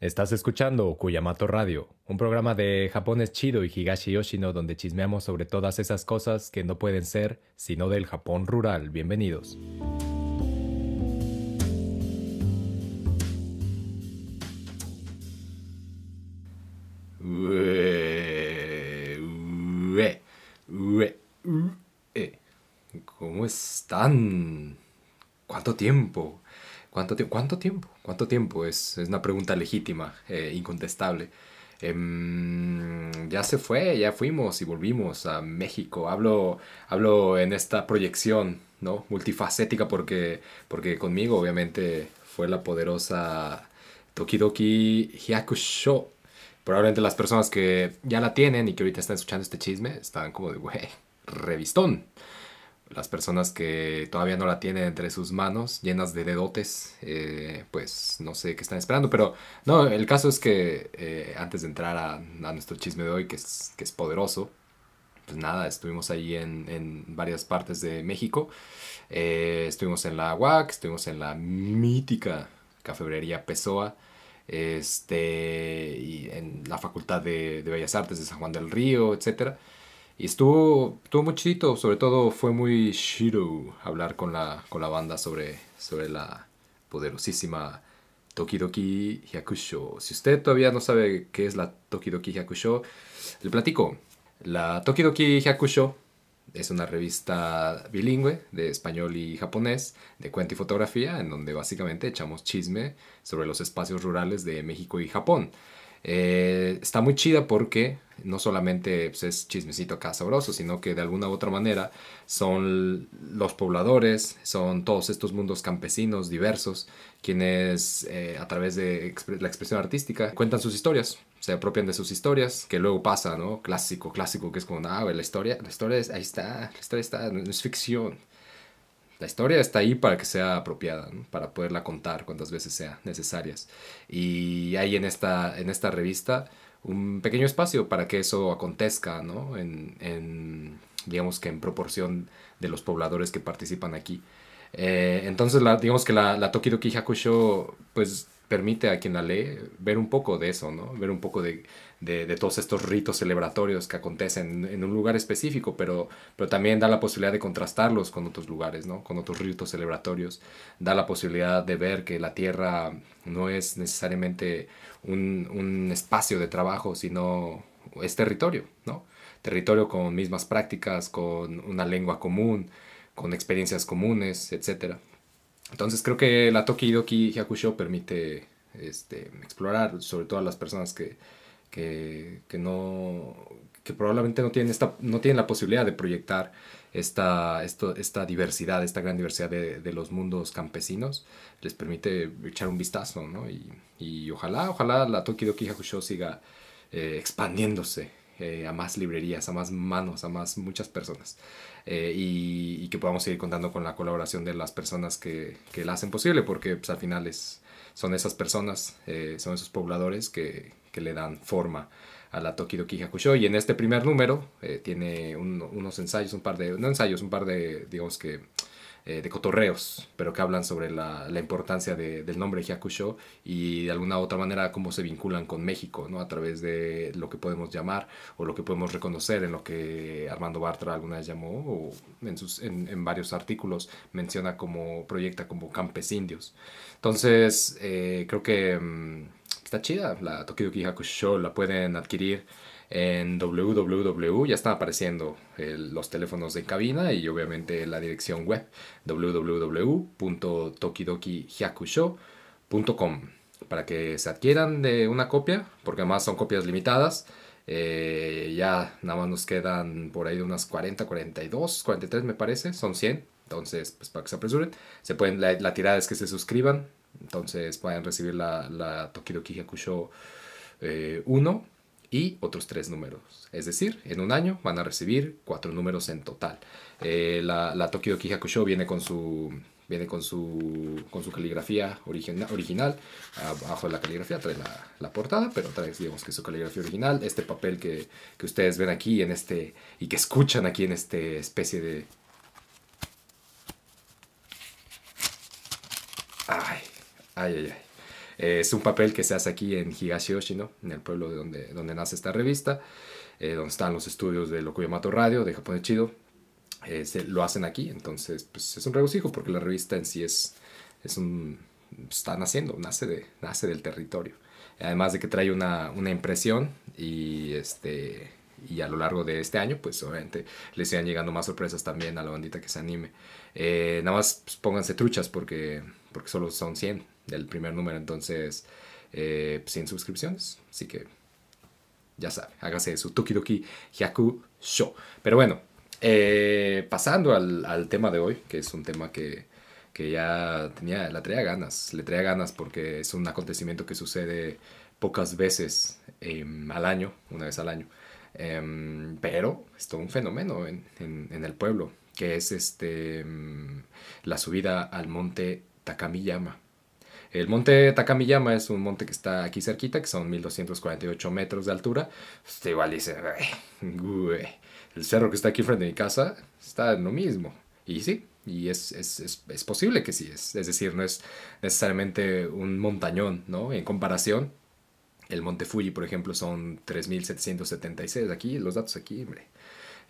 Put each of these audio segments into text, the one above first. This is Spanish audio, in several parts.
Estás escuchando Kuyamato Radio, un programa de Japones chido y Higashi Yoshino donde chismeamos sobre todas esas cosas que no pueden ser sino del Japón rural. Bienvenidos. ¿Cómo están? ¿Cuánto tiempo? ¿Cuánto, tie- cuánto tiempo? ¿Cuánto tiempo? Es, es una pregunta legítima, eh, incontestable. Em, ya se fue, ya fuimos y volvimos a México. Hablo, hablo en esta proyección, ¿no? Multifacética porque, porque conmigo obviamente fue la poderosa Tokidoki Hyakusho. Probablemente las personas que ya la tienen y que ahorita están escuchando este chisme están como de, güey, revistón. Las personas que todavía no la tienen entre sus manos, llenas de dedotes, eh, pues no sé qué están esperando. Pero no, el caso es que eh, antes de entrar a, nuestro chisme de hoy, que es, que es poderoso, pues nada, estuvimos ahí en, en varias partes de México. Eh, estuvimos en la UAC, estuvimos en la mítica cafebrería Pessoa, este, y en la Facultad de, de Bellas Artes de San Juan del Río, etcétera. Y estuvo, estuvo muy chidito, sobre todo fue muy chido hablar con la, con la banda sobre, sobre la poderosísima Tokidoki Hyakusho. Si usted todavía no sabe qué es la Tokidoki Hyakusho, le platico. La Tokidoki Hyakusho es una revista bilingüe de español y japonés, de cuento y fotografía, en donde básicamente echamos chisme sobre los espacios rurales de México y Japón. Eh, está muy chida porque no solamente pues, es chismecito acá sabroso, sino que de alguna u otra manera son los pobladores, son todos estos mundos campesinos diversos, quienes eh, a través de la expresión artística cuentan sus historias, se apropian de sus historias, que luego pasa, ¿no? Clásico, clásico, que es como, ah, la historia, la historia es, ahí está, la historia está, no es ficción. La historia está ahí para que sea apropiada, ¿no? para poderla contar cuantas veces sea necesarias. Y hay en esta, en esta revista un pequeño espacio para que eso acontezca, ¿no? En, en, digamos que en proporción de los pobladores que participan aquí. Eh, entonces, la, digamos que la, la Tokidoki Hyakusho, pues permite a quien la lee ver un poco de eso, ¿no? Ver un poco de, de, todos estos ritos celebratorios que acontecen en un lugar específico, pero, pero también da la posibilidad de contrastarlos con otros lugares, ¿no? Con otros ritos celebratorios. Da la posibilidad de ver que la tierra no es necesariamente un, un espacio de trabajo, sino es territorio, ¿no? Territorio con mismas prácticas, con una lengua común, con experiencias comunes, etcétera. Entonces creo que la Tokidoki Hyakusho permite este, explorar, sobre todo a las personas que, que, que no que probablemente no tienen, esta, no tienen la posibilidad de proyectar esta, esto, esta diversidad, esta gran diversidad de, de los mundos campesinos, les permite echar un vistazo, ¿no? Y, y ojalá, ojalá la Tokidoki Hyakusho siga eh, expandiéndose eh, a más librerías, a más manos, a más muchas personas. Eh, y, y que podamos seguir contando con la colaboración de las personas que, que la hacen posible, porque pues, al final es, son esas personas, eh, son esos pobladores que, que le dan forma a la Tokidoki Hyakusho. Y en este primer número eh, tiene un- unos ensayos, un par de, no ensayos, un par de, digamos que, eh, de cotorreos, pero que hablan sobre la, importancia de- del nombre Hyakusho y de alguna u otra manera cómo se vinculan con México, ¿no? A través de lo que podemos llamar o lo que podemos reconocer en lo que Armando Bartra alguna vez llamó, o en, sus, en varios artículos menciona como, proyecta como campesindios. Entonces, eh, creo que mm, está chida la Tokidoki Hakusho, la pueden adquirir en www, ya están apareciendo los teléfonos de cabina y obviamente la dirección web www.tokidokihakusho.com para que se adquieran de una copia, porque además son copias limitadas. Eh, ya nada más nos quedan por ahí de unas 40, 42, 43 me parece, son 100. Entonces, pues para que se apresuren, se pueden, la tirada es que se suscriban, entonces pueden recibir la, la Tokidoki Hakusho eh, 1 y otros tres números. Es decir, en un año van a recibir cuatro números en total. Eh, la, la Tokidoki Hakusho viene con su viene con su con su caligrafía origina- original abajo de la caligrafía trae la, la portada pero trae digamos que su caligrafía original este papel que, que ustedes ven aquí en este y que escuchan aquí en este especie de ay ay ay ay Eh, es un papel que se hace aquí en Higashi Yoshino, en el pueblo de donde, donde nace esta revista, eh, donde están los estudios de Lokuyamato Radio, de Japón de Chido. Eh, se, lo hacen aquí, entonces pues, es un regocijo porque la revista en sí es, es un... está naciendo, nace, de, nace del territorio. Además de que trae una, una impresión y este y a lo largo de este año, pues obviamente les sigan llegando más sorpresas también a la bandita que se anime. Eh, nada más pues, pónganse truchas porque, porque solo son 100 del primer número, entonces eh, 100 pues, suscripciones. Así que ya saben, hágase su Tokidoki Hyaku Show. Pero bueno, eh, pasando al, al, tema de hoy, que es un tema que, que ya tenía, la traía ganas, le traía ganas porque es un acontecimiento que sucede pocas veces eh, al año, una vez al año. Em, pero es todo un fenómeno en, en, el pueblo, que es este, em, la subida al monte Takamiyama. El monte Takamiyama es un monte que está aquí cerquita, que son 1248 metros de altura. Usted igual dice, el cerro que está aquí frente a mi casa está en lo mismo. Y sí, y es, es, es, es, posible que sí, es, es decir, no es necesariamente un montañón, ¿no? En comparación, el Monte Fuji, por ejemplo, son 3.776. Aquí, los datos aquí, hombre.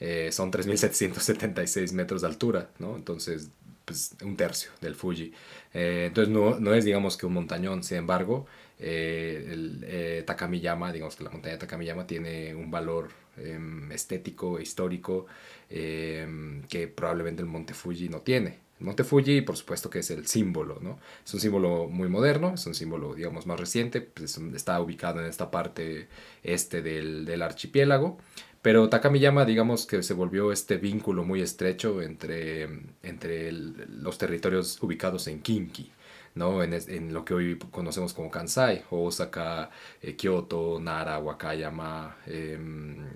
Eh, son 3.776 metros de altura, ¿no? Entonces, pues un tercio del Fuji. Eh, entonces, no, no, es, digamos, que un montañón. Sin embargo, eh, el Takamiyama, digamos que la montaña de Takamiyama tiene un valor em, estético, histórico, em, que probablemente el Monte Fuji no tiene. Monte Fuji, por supuesto que es el símbolo, ¿no? Es un símbolo muy moderno, es un símbolo, digamos, más reciente, pues está ubicado en esta parte este del, archipiélago, pero Takamiyama, digamos que se volvió este vínculo muy estrecho entre, entre los territorios ubicados en Kinki, ¿no? En, en, lo que hoy conocemos como Kansai, Osaka, eh, Kyoto, Nara, Wakayama, eh,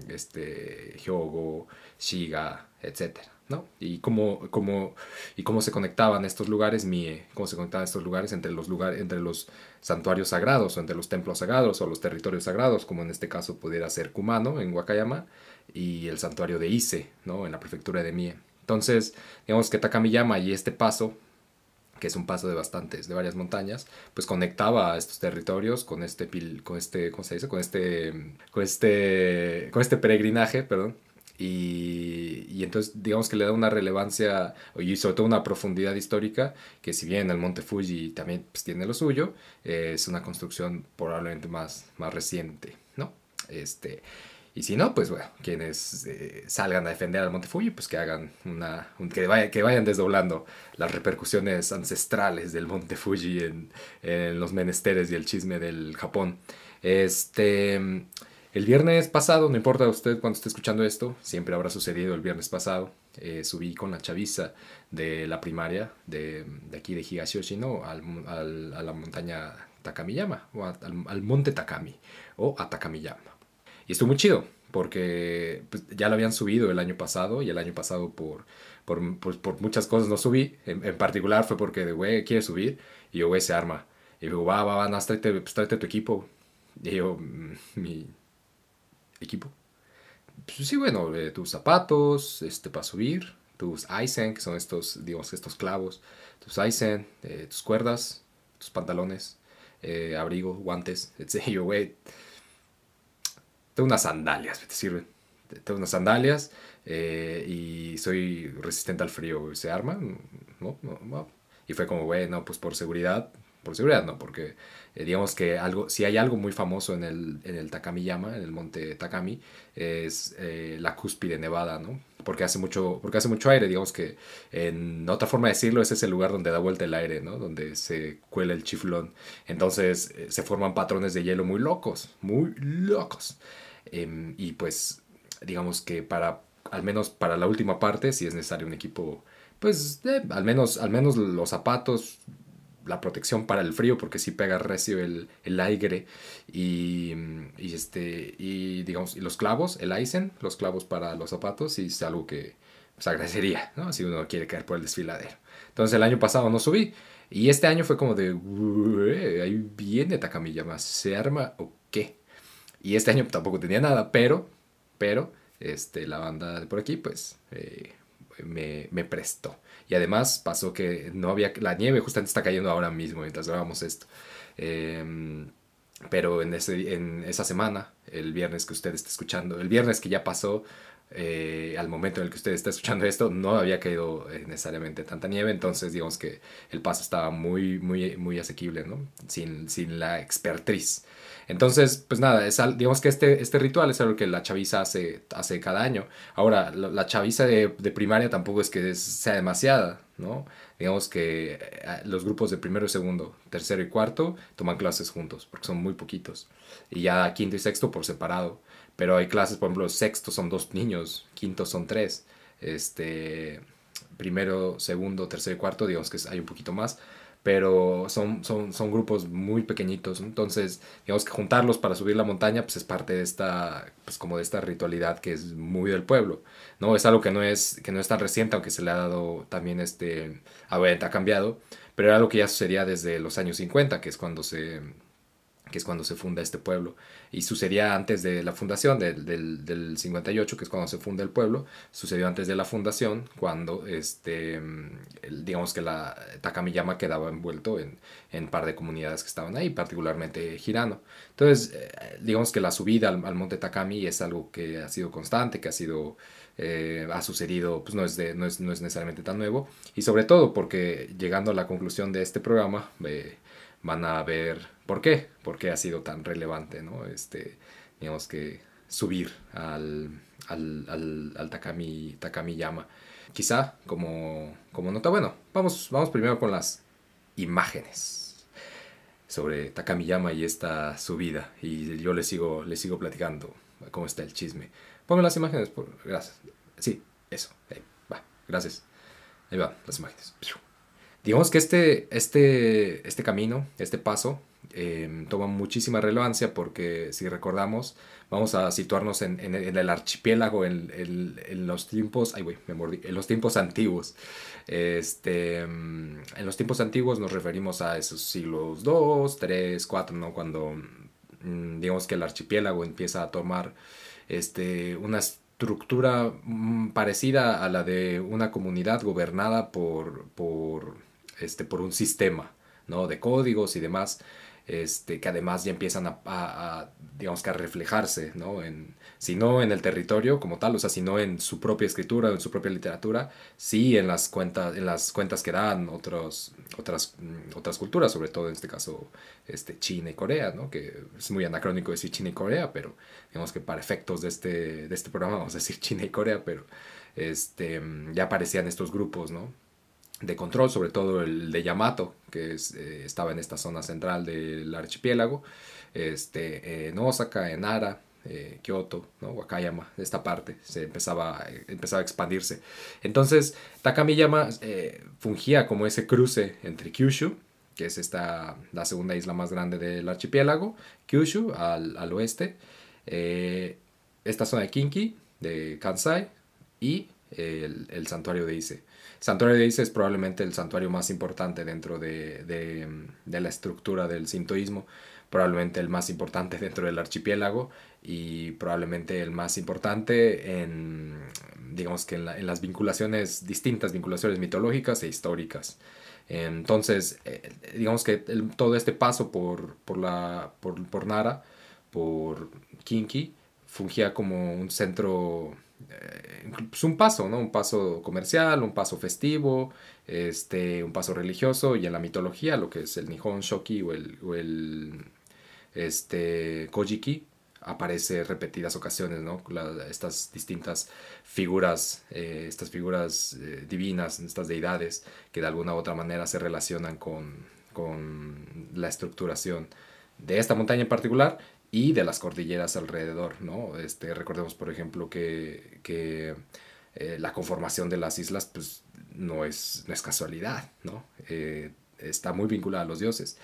este, Hyogo, Shiga, etcétera. ¿No? Y cómo, cómo, y cómo se conectaban estos lugares, Mie, cómo se conectaban estos lugares entre los, lugares, entre los santuarios sagrados o entre los templos sagrados o los territorios sagrados, como en este caso pudiera ser Kumano en Wakayama y el santuario de Ise, ¿no? En la prefectura de Mie. Entonces, digamos que Takamiyama y este paso, que es un paso de bastantes, de varias montañas, pues conectaba a estos territorios con este, con este, ¿cómo se dice? Con este, con este, con este peregrinaje, perdón, y, entonces digamos que le da una relevancia y sobre todo una profundidad histórica que si bien el monte Fuji también pues, tiene lo suyo, es una construcción probablemente más, más reciente, ¿no? Este, y si no, pues bueno, quienes eh, salgan a defender al monte Fuji, pues que hagan una, que, vaya, que vayan desdoblando las repercusiones ancestrales del monte Fuji en, en los menesteres y el chisme del Japón. Este... El viernes pasado, no importa usted cuando esté escuchando esto, siempre habrá sucedido el viernes pasado, eh, subí con la chaviza de la primaria de, de aquí de Higashiyoshino al, al, a la montaña Takamiyama, o al, al, monte Takami, o a Takamiyama. Y estuvo muy chido, porque pues, ya lo habían subido el año pasado, y el año pasado por, por, por, por muchas cosas no subí, en, particular fue porque, güey, ¿quiere subir? Y yo, güey, se arma. Y digo, va, va, va, no, tráete, pues, tu equipo. Y yo, mm, mi equipo. Pues sí, bueno, eh, tus zapatos este, para subir, tus Aizen, que son estos, digamos, estos clavos, tus Aizen, eh, tus cuerdas, tus pantalones, eh, abrigo, guantes, etc. Güey, tengo unas sandalias, te sirven. Tengo unas sandalias y soy resistente al frío. ¿Se arma? No, no, no. Y fue como, güey, no, pues por seguridad, por seguridad no, porque eh, digamos que algo, si hay algo muy famoso en el, en el Takamiyama, en el monte Takami, es eh, la cúspide nevada, ¿no? Porque hace, mucho, porque hace mucho aire, digamos que en otra forma de decirlo, ese es el lugar donde da vuelta el aire, ¿no? Donde se cuela el chiflón. Entonces eh, se forman patrones de hielo muy locos, muy locos. Em, y pues digamos que para, al menos para la última parte, si es necesario un equipo pues al menos al menos los zapatos la protección para el frío porque si pega recio el, el aire. Y, este y digamos y los clavos el Aizen los clavos para los zapatos y es algo que se agradecería ¿no? si uno quiere caer por el desfiladero. Entonces el año pasado no subí. Y este año fue como de ahí viene Takamiyama se arma o qué y este año tampoco tenía nada pero pero este la banda de por aquí pues eh, me, me prestó y además pasó que no había, la nieve justamente está cayendo ahora mismo mientras grabamos esto. Em, pero en, ese, en esa semana, el viernes que usted está escuchando, el viernes que ya pasó, eh, al momento en el que usted está escuchando esto, no había caído eh, necesariamente tanta nieve, entonces digamos que el paso estaba muy, muy, muy asequible, ¿no? Sin, sin la expertriz. Entonces, pues nada, es, digamos que este, este ritual es algo que la chaviza hace, hace cada año. Ahora, la chaviza de, primaria tampoco es que sea demasiada, ¿no? Digamos que eh, los grupos de primero y segundo, tercero y cuarto toman clases juntos, porque son muy poquitos. Y ya quinto y sexto por separado. Pero hay clases, por ejemplo, sexto son dos niños, quinto son tres. Este, primero, segundo, tercero y cuarto, digamos que hay un poquito más pero son, son, son grupos muy pequeñitos, entonces digamos que juntarlos para subir la montaña pues es parte de esta, pues como de esta ritualidad que es muy del pueblo, ¿no? Es algo que no es, que no es tan reciente, aunque se le ha dado también este, a ver, ha cambiado, pero era algo que ya sucedía desde los años 50, que es cuando se, que es cuando se funda este pueblo. Y sucedía antes de la fundación del, del, del, 58, que es cuando se funda el pueblo. Sucedió antes de la fundación, cuando este, digamos que la Takamiyama quedaba envuelto en, en par de comunidades que estaban ahí, particularmente Hirano. Entonces, eh, digamos que la subida al, monte Takami es algo que ha sido constante, que ha sido... Eh, ha sucedido, pues no es, de, no, es, no es necesariamente tan nuevo, y sobre todo porque llegando a la conclusión de este programa, eh, van a ver por qué, por qué ha sido tan relevante, ¿no? Este, digamos que subir al, al, al, Takami, Takami Yama. Quizá como, como nota, bueno, vamos, vamos primero con las imágenes sobre Takami Yama y esta subida. Y yo le sigo, le sigo platicando cómo está el chisme. Ponme las imágenes, por, gracias. Sí, eso, va, gracias. Ahí va, las imágenes. Digamos que este, este, este camino, este paso, em, toma muchísima relevancia porque si recordamos, vamos a situarnos en, en, el archipiélago, en, en, los tiempos, ay güey, me mordí, en los tiempos antiguos. Este, em, en los tiempos antiguos nos referimos a esos siglos 2, 3, 4, ¿no? Cuando mm, digamos que el archipiélago empieza a tomar este, unas estructura mm, parecida a la de una comunidad gobernada por, por este, por un sistema ¿no? de códigos y demás, este, que además ya empiezan a, digamos que a reflejarse, ¿no? En, si no en el territorio como tal, o sea, si no en su propia escritura, en su propia literatura, sí en las cuentas, en las cuentas que dan otros, otras, mm, otras culturas, sobre todo en este caso este, China y Corea, ¿no? Que es muy anacrónico decir China y Corea, pero digamos que para efectos de este, de este programa vamos a decir China y Corea, pero este, ya aparecían estos grupos, ¿no? De control, sobre todo el de Yamato, que eh, estaba en esta zona central del archipiélago, este, en Osaka, en Nara, eh, Kyoto, ¿no? Wakayama, esta parte, se empezaba, empezaba a expandirse. Entonces, Takamiyama eh, fungía como ese cruce entre Kyushu, que es esta, la segunda isla más grande del archipiélago, Kyushu al, al oeste, esta zona de Kinki, de Kansai, y el, el santuario de Ise. Santuario de Ise es probablemente el santuario más importante dentro de, de, la estructura del sintoísmo, probablemente el más importante dentro del archipiélago y probablemente el más importante en, digamos que en, las vinculaciones, distintas vinculaciones mitológicas e históricas. Entonces, eh, digamos que todo este paso por, por, la, por, por Nara, por Kinki, fungía como un centro eh, pues un paso, ¿no? Un paso comercial, un paso festivo, este, un paso religioso y en la mitología lo que es el Nihon Shoki o el, este, Kojiki aparece repetidas ocasiones, ¿no? estas distintas figuras, eh, estas figuras eh, divinas, estas deidades que de alguna u otra manera se relacionan con, con la estructuración de esta montaña en particular y de las cordilleras alrededor, ¿no? Este, recordemos, por ejemplo, que, que eh, la conformación de las islas pues, no, es, no es casualidad, ¿no? Eh, está muy vinculada a los dioses.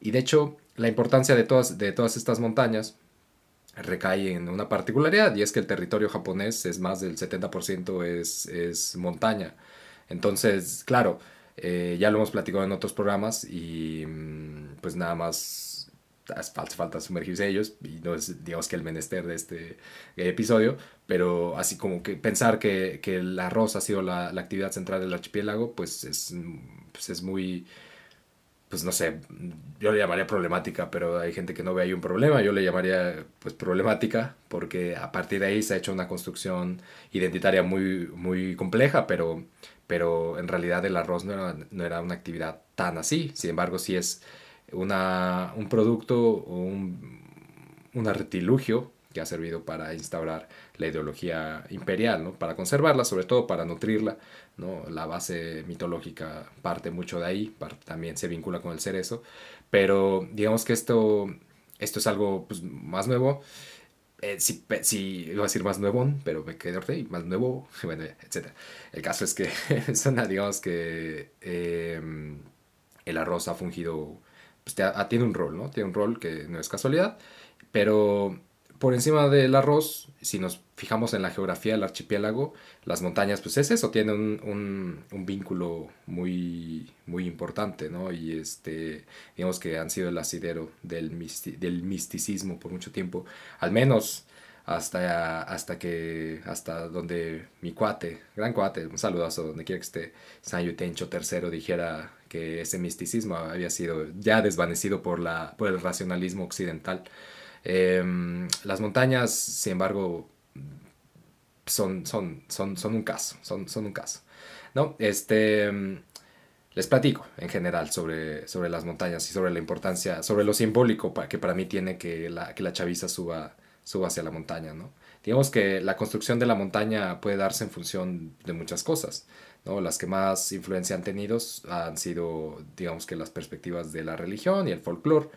Y de hecho, la importancia de todas, de todas estas montañas recae en una particularidad, y es que el territorio japonés es más del 70% es, es montaña. Entonces, claro, eh, ya lo hemos platicado en otros programas y mm, pues nada más falta, falta sumergirse ellos y no es digamos que el menester de este episodio, pero así como que pensar que, que el arroz ha sido la, la, actividad central del archipiélago, pues es, pues es muy pues no sé, yo le llamaría problemática, pero hay gente que no ve ahí un problema, yo le llamaría pues problemática, porque a partir de ahí se ha hecho una construcción identitaria muy, muy compleja, pero, pero en realidad el arroz no era, no era una actividad tan así, sin embargo sí es una, un producto un, un artilugio que ha servido para instaurar la ideología imperial, ¿no? para conservarla, sobre todo para nutrirla. ¿no? La base mitológica parte mucho de ahí, también se vincula con el cerezo, pero digamos que esto, esto es algo pues, más nuevo. Eh, si, si, iba a decir más nuevo, pero me quedé ahí, más nuevo, bueno, etc. El caso es que, digamos que eh, el arroz ha fungido, pues, tiene un rol, ¿no? Tiene un rol que no es casualidad, pero por encima del arroz, si nos fijamos en la geografía del archipiélago, las montañas, pues es eso, tienen un, un, vínculo muy, muy importante, ¿no? Y este, digamos que han sido el asidero del, del misticismo por mucho tiempo, al menos hasta, hasta que, hasta donde mi cuate, gran cuate, un saludazo donde quiera que esté, San Yutencho III dijera que ese misticismo había sido ya desvanecido por, la, por el racionalismo occidental. Em, las montañas, sin embargo, son, son, son, son un caso, son, son un caso. ¿no? Este, les platico en general sobre, sobre las montañas y sobre la importancia, sobre lo simbólico que para mí tiene que la, que la chaviza suba, suba hacia la montaña. ¿no? Digamos que la construcción de la montaña puede darse en función de muchas cosas. Las que más influencia han tenido han sido, digamos que las perspectivas de la religión y el folclore,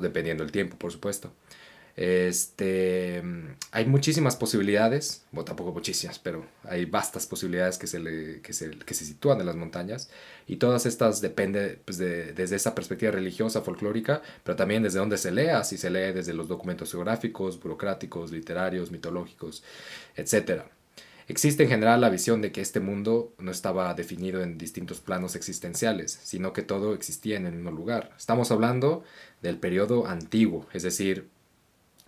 dependiendo del tiempo, por supuesto. Este, hay muchísimas posibilidades, bueno, tampoco muchísimas, pero hay vastas posibilidades que se, que se, que se sitúan en las montañas y todas estas dependen pues, de, desde esa perspectiva religiosa, folclórica, pero también desde donde se lea, si se lee desde los documentos geográficos, burocráticos, literarios, mitológicos, etc. Existe en general la visión de que este mundo no estaba definido en distintos planos existenciales, sino que todo existía en el mismo lugar. Estamos hablando del periodo antiguo, es decir,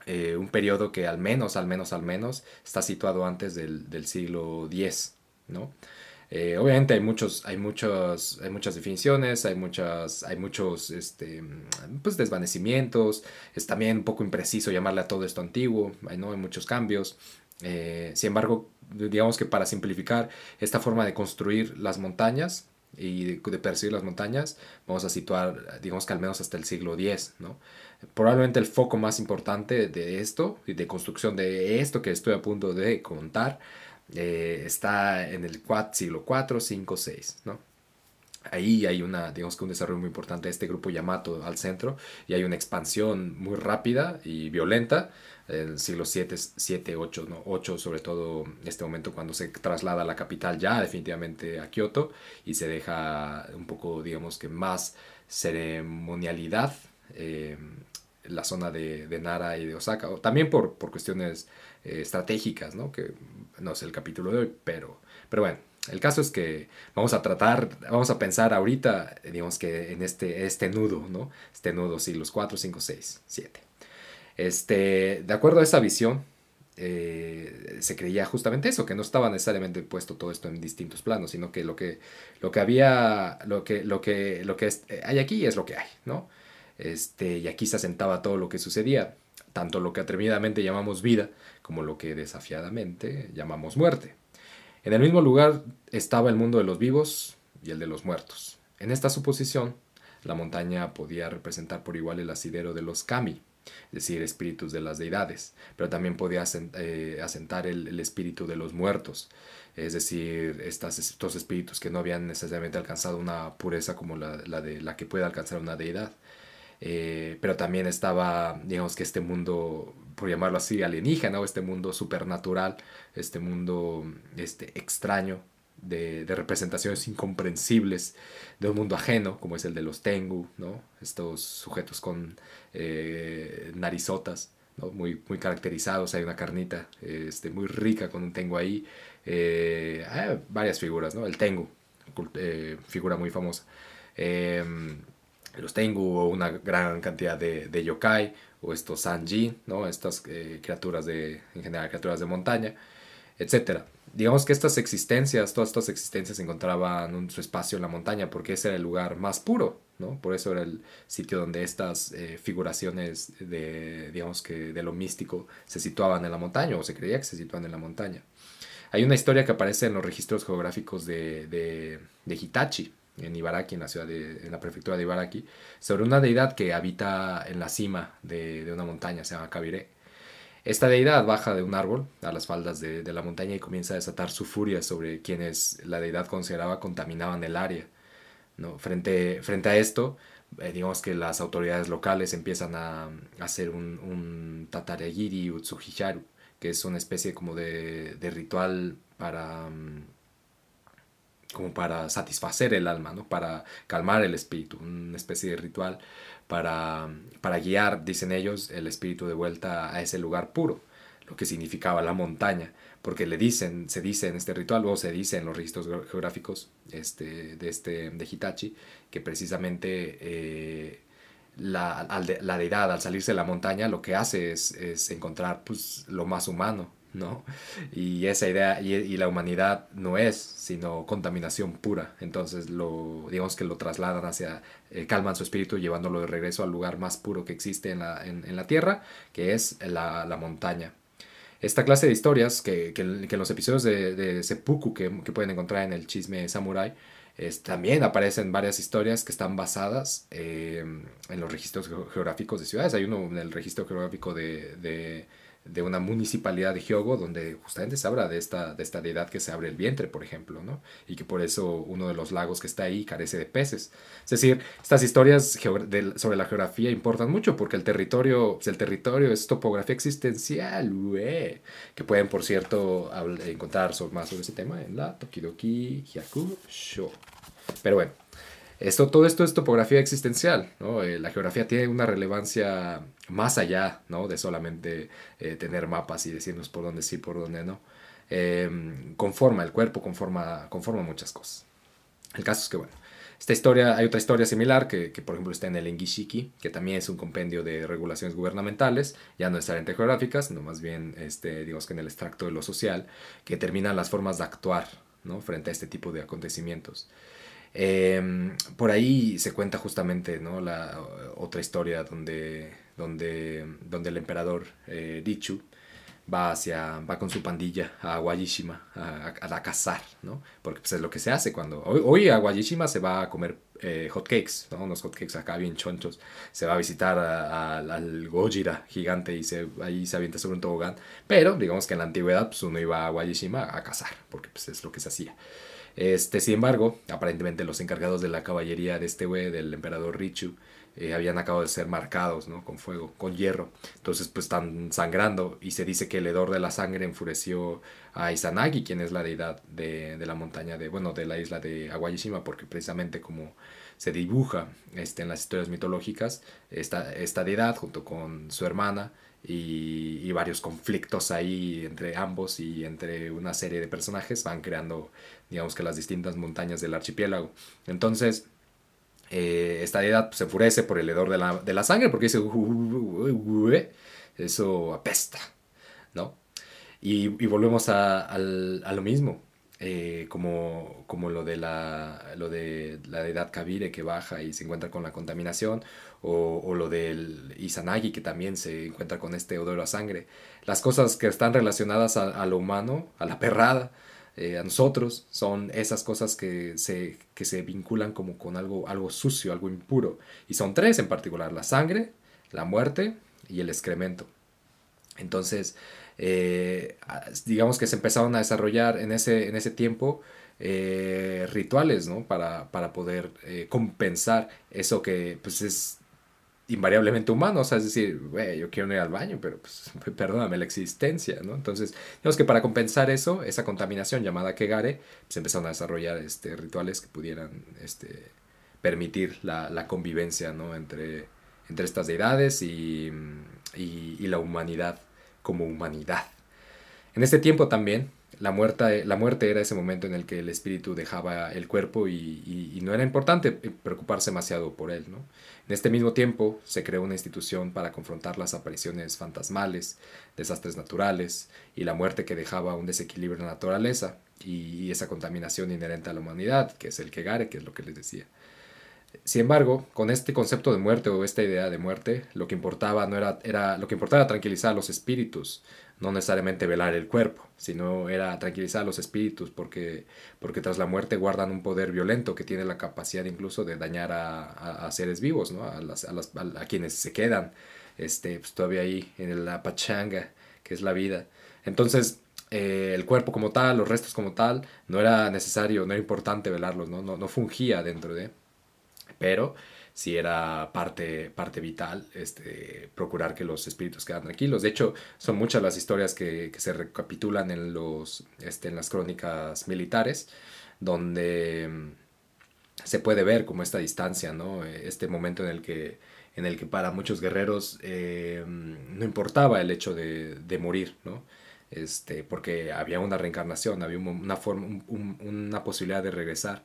eh, un periodo que al menos, al menos, al menos está situado antes del, del siglo X, ¿no? Eh, obviamente hay muchos, hay muchos, hay muchas definiciones, hay muchas, hay muchos, este, pues desvanecimientos. Es también un poco impreciso llamarle a todo esto antiguo, ¿no? hay muchos cambios. Eh, sin embargo, digamos que para simplificar esta forma de construir las montañas y de, de, percibir las montañas, vamos a situar, digamos que al menos hasta el siglo X, ¿no? probablemente el foco más importante de esto y de construcción de esto que estoy a punto de contar eh, está en el siglo 4, 5, 6, ¿no? Ahí hay una, digamos que un desarrollo muy importante de este grupo Yamato al centro y hay una expansión muy rápida y violenta en el siglo 7, 7 8, ¿no? 8 sobre todo este momento cuando se traslada la capital ya definitivamente a Kioto y se deja un poco digamos que más ceremonialidad eh, la zona de, Nara y de Osaka, o también por, por cuestiones eh, estratégicas, ¿no? que no es el capítulo de hoy, pero, pero bueno, el caso es que vamos a tratar, vamos a pensar ahorita, digamos que en este, este nudo, ¿no? Este nudo, siglos 4, 5, 6, 7. Este, de acuerdo a esa visión, eh, se creía justamente eso, que no estaba necesariamente puesto todo esto en distintos planos, sino que lo que, lo que había, lo que, lo que, lo que hay aquí es lo que hay, ¿no? Este, y aquí se asentaba todo lo que sucedía, tanto lo que atrevidamente llamamos vida como lo que desafiadamente llamamos muerte. En el mismo lugar estaba el mundo de los vivos y el de los muertos. En esta suposición, la montaña podía representar por igual el asidero de los kami, es decir, espíritus de las deidades, pero también podía eh, asentar el, espíritu de los muertos, es decir, estas, estos espíritus que no habían necesariamente alcanzado una pureza como la, la, de, la que puede alcanzar una deidad. Eh, pero también estaba, digamos que este mundo, por llamarlo así, alienígena, o este mundo supernatural, este mundo este, extraño de, representaciones incomprensibles de un mundo ajeno, como es el de los Tengu, ¿no? estos sujetos con eh, narizotas. ¿no? Muy, muy caracterizados, hay una carnita este, muy rica con un Tengu ahí, eh, hay varias figuras, ¿no? el Tengu, figura muy famosa los tengo una gran cantidad de, de yokai o estos sanji, ¿no? estas eh, criaturas de, en general, criaturas de montaña, etc. Digamos que estas existencias, todas estas existencias se encontraban en su espacio en la montaña porque ese era el lugar más puro, ¿no? Por eso era el sitio donde estas eh, figuraciones de, digamos que de lo místico se situaban en la montaña o se creía que se situaban en la montaña. Hay una historia que aparece en los registros geográficos de, de, Hitachi, en Ibaraki, en la ciudad de, en la prefectura de Ibaraki, sobre una deidad que habita en la cima de, de una montaña, se llama Kabire. Esta deidad baja de un árbol a las faldas de, la montaña y comienza a desatar su furia sobre quienes la deidad consideraba contaminaban el área. ¿no? Frente, a esto, eh, digamos que las autoridades locales empiezan a, hacer un, un tataregiri utsuhisharu, que es una especie como de, de ritual para... Um, como para satisfacer el alma, ¿no? para calmar el espíritu, una especie de ritual para, para guiar, dicen ellos, el espíritu de vuelta a ese lugar puro, lo que significaba la montaña, porque le dicen, se dice en este ritual, o se dice en los registros geográficos este, de, este, de Hitachi, que precisamente eh, la, la, deidad al salirse de la montaña lo que hace es, es encontrar pues, lo más humano, ¿no? Y esa idea, y, la humanidad no es sino contaminación pura. Entonces, lo, digamos que lo trasladan hacia, eh, calman su espíritu llevándolo de regreso al lugar más puro que existe en la, tierra, que es la, montaña. Esta clase de historias que, en los episodios de, de Seppuku que, pueden encontrar en el chisme samurai, también aparecen varias historias que están basadas eh, en los registros geográficos de ciudades. Hay uno en el registro geográfico de de una municipalidad de Hyogo donde justamente se habla de esta, de esta deidad que se abre el vientre, por ejemplo, ¿no? Y que por eso uno de los lagos que está ahí carece de peces. Es decir, estas historias sobre la geografía importan mucho porque el territorio, pues el territorio es topografía existencial, ue, que pueden, por cierto, encontrar más sobre ese tema en la Tokidoki Hyaku Show. Pero bueno, esto, todo esto es topografía existencial, ¿no? Eh, la geografía tiene una relevancia más allá, ¿no? De solamente eh, tener mapas y decirnos por dónde sí, por dónde no. Eh, conforma el cuerpo, conforma, conforma muchas cosas. El caso es que, bueno, esta historia, hay otra historia similar que, que, por ejemplo está en el Engishiki, que también es un compendio de regulaciones gubernamentales, ya no necesariamente geográficas, sino más bien, este, digamos que en el extracto de lo social, que determinan las formas de actuar, ¿no? Frente a este tipo de acontecimientos. Eh, por ahí se cuenta justamente ¿no? la otra historia donde, donde, donde el emperador eh, Dichu va hacia va con su pandilla a Aguayishima a, a, cazar, ¿no? Porque pues, es lo que se hace cuando hoy, a Aguayishima se va a comer eh, hotcakes, ¿no? Unos hotcakes acá bien chonchos. Se va a visitar a, al Gojira gigante y se, ahí se avienta sobre un tobogán. Pero digamos que en la antigüedad pues, uno iba a Aguayishima a cazar, porque pues, es lo que se hacía. Este, sin embargo, aparentemente los encargados de la caballería de este güey, del emperador Richu, eh, habían acabado de ser marcados, ¿no? Con fuego, con hierro. Entonces, pues están sangrando y se dice que el hedor de la sangre enfureció a Izanagi, quien es la deidad de, de la montaña de, bueno, de la isla de Aguayishima, porque precisamente como se dibuja este, en las historias mitológicas, esta, esta deidad junto con su hermana, y, y, varios conflictos ahí entre ambos y entre una serie de personajes van creando, digamos que las distintas montañas del archipiélago. Entonces, eh, esta deidad pues, se enfurece por el hedor de la, de la sangre porque dice, eso apesta, ¿no? Y, volvemos a, lo mismo. Eh, como, como lo de la lo de la deidad Kabire que baja y se encuentra con la contaminación o, o, lo del Izanagi que también se encuentra con este odor a sangre las cosas que están relacionadas a, a lo humano a la perrada eh, a nosotros son esas cosas que se, que se vinculan como con algo, algo sucio algo impuro y son tres en particular la sangre la muerte y el excremento entonces eh, digamos que se empezaron a desarrollar en ese, en ese tiempo eh, rituales, ¿no? Para, para poder compensar eso que pues es invariablemente humano, o sea, es decir, güey, yo quiero ir al baño, pero pues perdóname la existencia, ¿no? Entonces, digamos que para compensar eso, esa contaminación llamada Kegare, se empezaron a desarrollar este, rituales que pudieran este, permitir la, la convivencia, ¿no? Entre, entre estas deidades y, y, la humanidad como humanidad. En este tiempo también, la muerte, la muerte era ese momento en el que el espíritu dejaba el cuerpo y, y, no era importante preocuparse demasiado por él. ¿no? En este mismo tiempo se creó una institución para confrontar las apariciones fantasmales, desastres naturales y la muerte que dejaba un desequilibrio en la naturaleza y esa contaminación inherente a la humanidad, que es el Kegare, que es lo que les decía. Sin embargo, con este concepto de muerte o esta idea de muerte, lo que importaba no era, era lo que importaba era tranquilizar a los espíritus, no necesariamente velar el cuerpo, sino era tranquilizar a los espíritus porque, porque tras la muerte guardan un poder violento que tiene la capacidad incluso de dañar a, a, seres vivos, ¿no? a, las, a, las, a, quienes se quedan este, pues, todavía ahí en la pachanga, que es la vida. Entonces, eh, el cuerpo como tal, los restos como tal, no era necesario, no era importante velarlos, no, no, no fungía dentro de pero sí era parte, parte vital este, procurar que los espíritus quedan tranquilos. De hecho, son muchas las historias que, que se recapitulan en, los, este, en las crónicas militares, donde mm, se puede ver como esta distancia, ¿no? este momento en el que, en el que para muchos guerreros eh, no importaba el hecho de, de morir, ¿no? Este, porque había una reencarnación, había una, forma, un, una posibilidad de regresar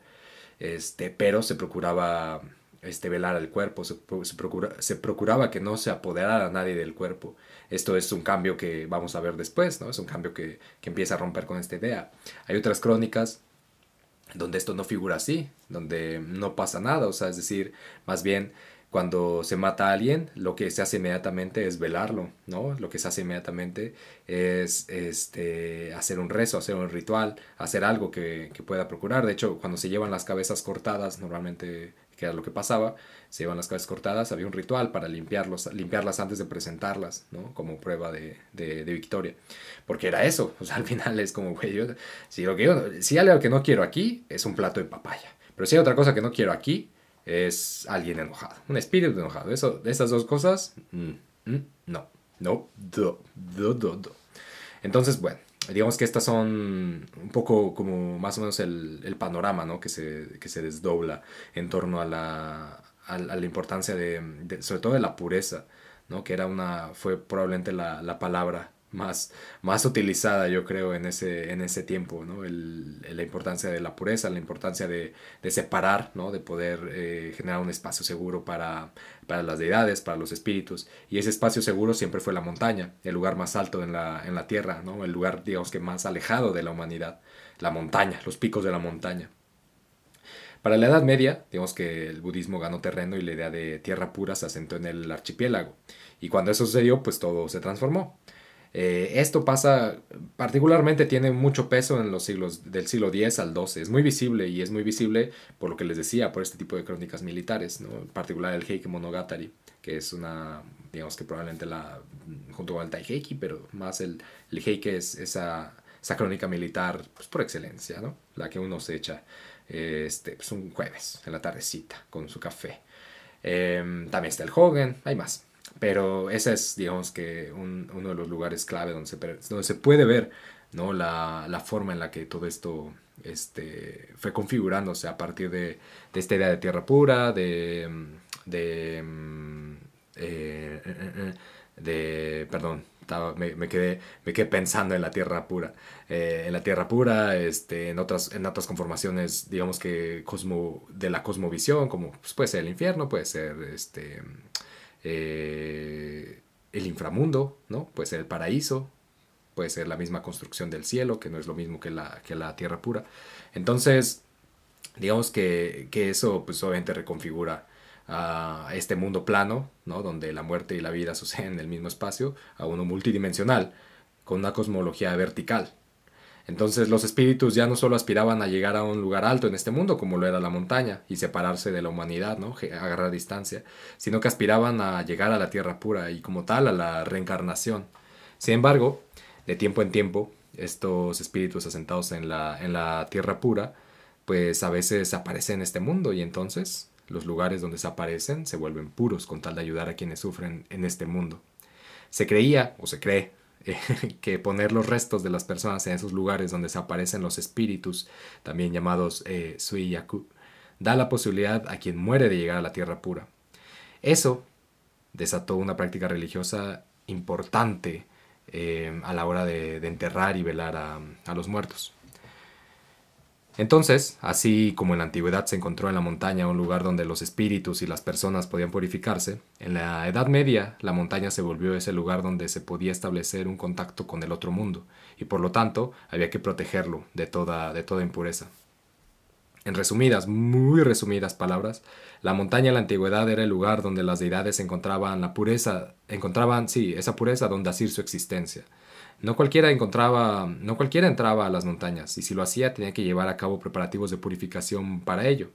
este, pero se procuraba este, velar al cuerpo, se, procura, se procuraba que no se apoderara nadie del cuerpo. Esto es un cambio que vamos a ver después, ¿no? Es un cambio que, que empieza a romper con esta idea. Hay otras crónicas donde esto no figura así, donde no pasa nada, o sea, es decir, más bien cuando se mata a alguien, lo que se hace inmediatamente es velarlo, ¿no? Lo que se hace inmediatamente es este, hacer un rezo, hacer un ritual, hacer algo que, que, pueda procurar. De hecho, cuando se llevan las cabezas cortadas, normalmente, que era lo que pasaba, se llevan las cabezas cortadas, había un ritual para limpiarlos, limpiarlas antes de presentarlas, ¿no? Como prueba de, de, victoria. Porque era eso, al final es como, güey, yo, si, lo que algo que no quiero aquí, es un plato de papaya. Pero si hay otra cosa que no quiero aquí, es alguien enojado, un espíritu enojado. De esas dos cosas, mm, mm, no, no. Entonces, bueno, digamos que estas son un poco como más o menos el, panorama ¿no? que, se, que se desdobla en torno a la, a, la importancia de, de, sobre todo de la pureza, ¿no? que era una, fue probablemente la, la palabra más, más utilizada, yo creo, en ese, en ese tiempo, ¿no? El, la importancia de la pureza, la importancia de, de separar, ¿no? De poder eh, generar un espacio seguro para, para las deidades, para los espíritus. Y ese espacio seguro siempre fue la montaña, el lugar más alto en la, en la tierra, ¿no? El lugar, digamos que más alejado de la humanidad, la montaña, los picos de la montaña. Para la Edad Media, digamos que el budismo ganó terreno y la idea de tierra pura se asentó en el archipiélago. Y cuando eso sucedió, pues todo se transformó. Eh, esto pasa, particularmente tiene mucho peso en los siglos del siglo X al XII. Es muy visible y es muy visible por lo que les decía, por este tipo de crónicas militares, ¿no? en particular el Heike Monogatari, que es una, digamos que probablemente la, junto al Taiheiki, pero más el, Heike es esa, esa crónica militar pues, por excelencia, ¿no? la que uno se echa este, pues, un jueves en la tardecita con su café. Eh, también está el Hogan, hay más. Pero ese es, digamos que, un, uno de los lugares clave donde se, donde se puede ver ¿no? la, la forma en la que todo esto este, fue configurándose a partir de, de esta idea de tierra pura, de, de, eh, eh, eh, de perdón, estaba, me, me, quedé, me quedé pensando en la tierra pura. En la tierra pura, este, en, otras, en otras conformaciones, digamos que cosmo, de la cosmovisión, como pues, puede ser el infierno, puede ser este, eh, el inframundo, ¿no? Puede ser el paraíso, puede ser la misma construcción del cielo, que no es lo mismo que la, que la tierra pura. Entonces, digamos que, que eso pues obviamente reconfigura a este mundo plano, ¿no? donde la muerte y la vida suceden en el mismo espacio, a uno multidimensional, con una cosmología vertical, entonces los espíritus ya no solo aspiraban a llegar a un lugar alto en este mundo, como lo era la montaña, y separarse de la humanidad, ¿no? agarrar distancia, sino que aspiraban a llegar a la tierra pura y como tal a la reencarnación. Sin embargo, de tiempo en tiempo, estos espíritus asentados en la, en la tierra pura, pues a veces aparecen en este mundo y entonces los lugares donde se aparecen se vuelven puros con tal de ayudar a quienes sufren en este mundo. Se creía, o se cree, que poner los restos de las personas en esos lugares donde se aparecen los espíritus, también llamados eh, Suiyaku, da la posibilidad a quien muere de llegar a la tierra pura. Eso desató una práctica religiosa importante eh, a la hora de, enterrar y velar a los muertos. Entonces, así como en la antigüedad se encontró en la montaña un lugar donde los espíritus y las personas podían purificarse, en la Edad Media la montaña se volvió ese lugar donde se podía establecer un contacto con el otro mundo, y por lo tanto había que protegerlo de toda, de toda impureza. En resumidas, muy resumidas palabras, la montaña en la antigüedad era el lugar donde las deidades encontraban la pureza, encontraban, sí, esa pureza donde asir su existencia. No cualquiera encontraba, no cualquiera entraba a las montañas, y si lo hacía tenía que llevar a cabo preparativos de purificación para ello.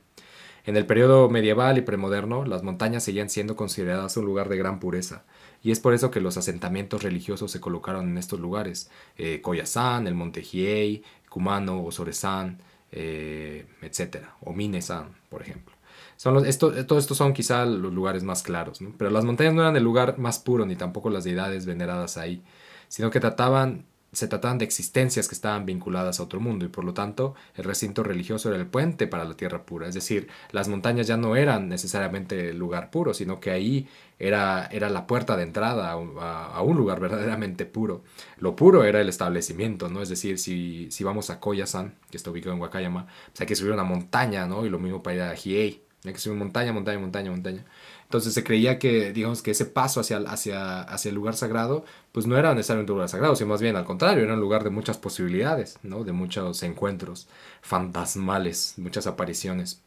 En el periodo medieval y premoderno, las montañas seguían siendo consideradas un lugar de gran pureza, y es por eso que los asentamientos religiosos se colocaron en estos lugares, eh, el Monte Hiei, Kumano, Osoresan, eh, etcétera, o Minesan, por ejemplo. Son todos estos son quizá los lugares más claros, pero las montañas no eran el lugar más puro ni tampoco las deidades veneradas ahí, sino que trataban, se trataban de existencias que estaban vinculadas a otro mundo y por lo tanto el recinto religioso era el puente para la tierra pura, es decir, las montañas ya no eran necesariamente lugar puro, sino que ahí era, era la puerta de entrada a, un lugar verdaderamente puro. Lo puro era el establecimiento, ¿no? Es decir, si, si vamos a Koyasan, que está ubicado en Wakayama, pues hay que subir una montaña, ¿no? Y lo mismo para ir a Hiei, hay que subir montaña, montaña, montaña, montaña. Entonces se creía que, digamos, que ese paso hacia, hacia, hacia el lugar sagrado, pues no era necesariamente un lugar sagrado, sino más bien al contrario, era un lugar de muchas posibilidades, ¿no? De muchos encuentros fantasmales, muchas apariciones,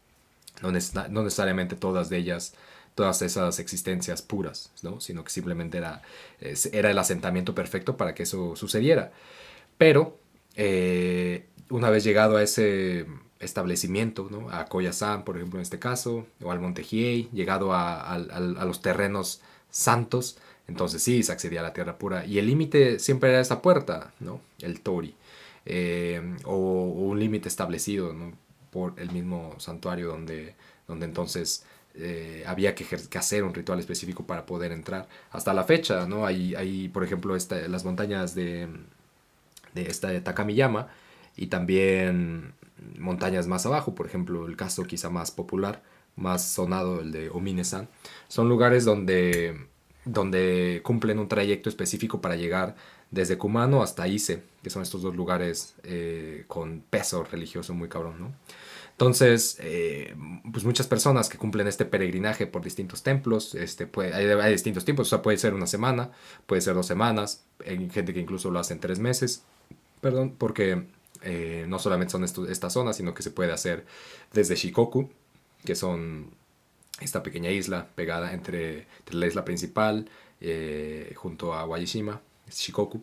no, no necesariamente todas de ellas todas esas existencias puras, ¿no? sino que simplemente era, era el asentamiento perfecto para que eso sucediera. Pero eh, una vez llegado a ese establecimiento, ¿no? a Koyasan, por ejemplo, en este caso, o al Monte Hiei, llegado a, los terrenos santos, entonces sí, se accedía a la tierra pura. Y el límite siempre era esa puerta, ¿no? el Tori, eh, o, un límite establecido ¿no? por el mismo santuario donde, donde entonces eh, había que, hacer un ritual específico para poder entrar. Hasta la fecha, ¿no? Hay, hay por ejemplo, esta, las montañas de, de esta de Takamiyama y también montañas más abajo, por ejemplo, el caso quizá más popular, más sonado, el de Omine-san, son lugares donde, donde cumplen un trayecto específico para llegar desde Kumano hasta Ise, que son estos dos lugares eh, con peso religioso muy cabrón, ¿no? Entonces, eh, pues muchas personas que cumplen este peregrinaje por distintos templos, este, hay, distintos tiempos, o sea, puede ser una semana, puede ser dos semanas, hay gente que incluso lo hace en tres meses, perdón, porque eh, no solamente son estas zonas, sino que se puede hacer desde Shikoku, que son esta pequeña isla pegada entre, la isla principal eh, junto a Wajishima, Shikoku.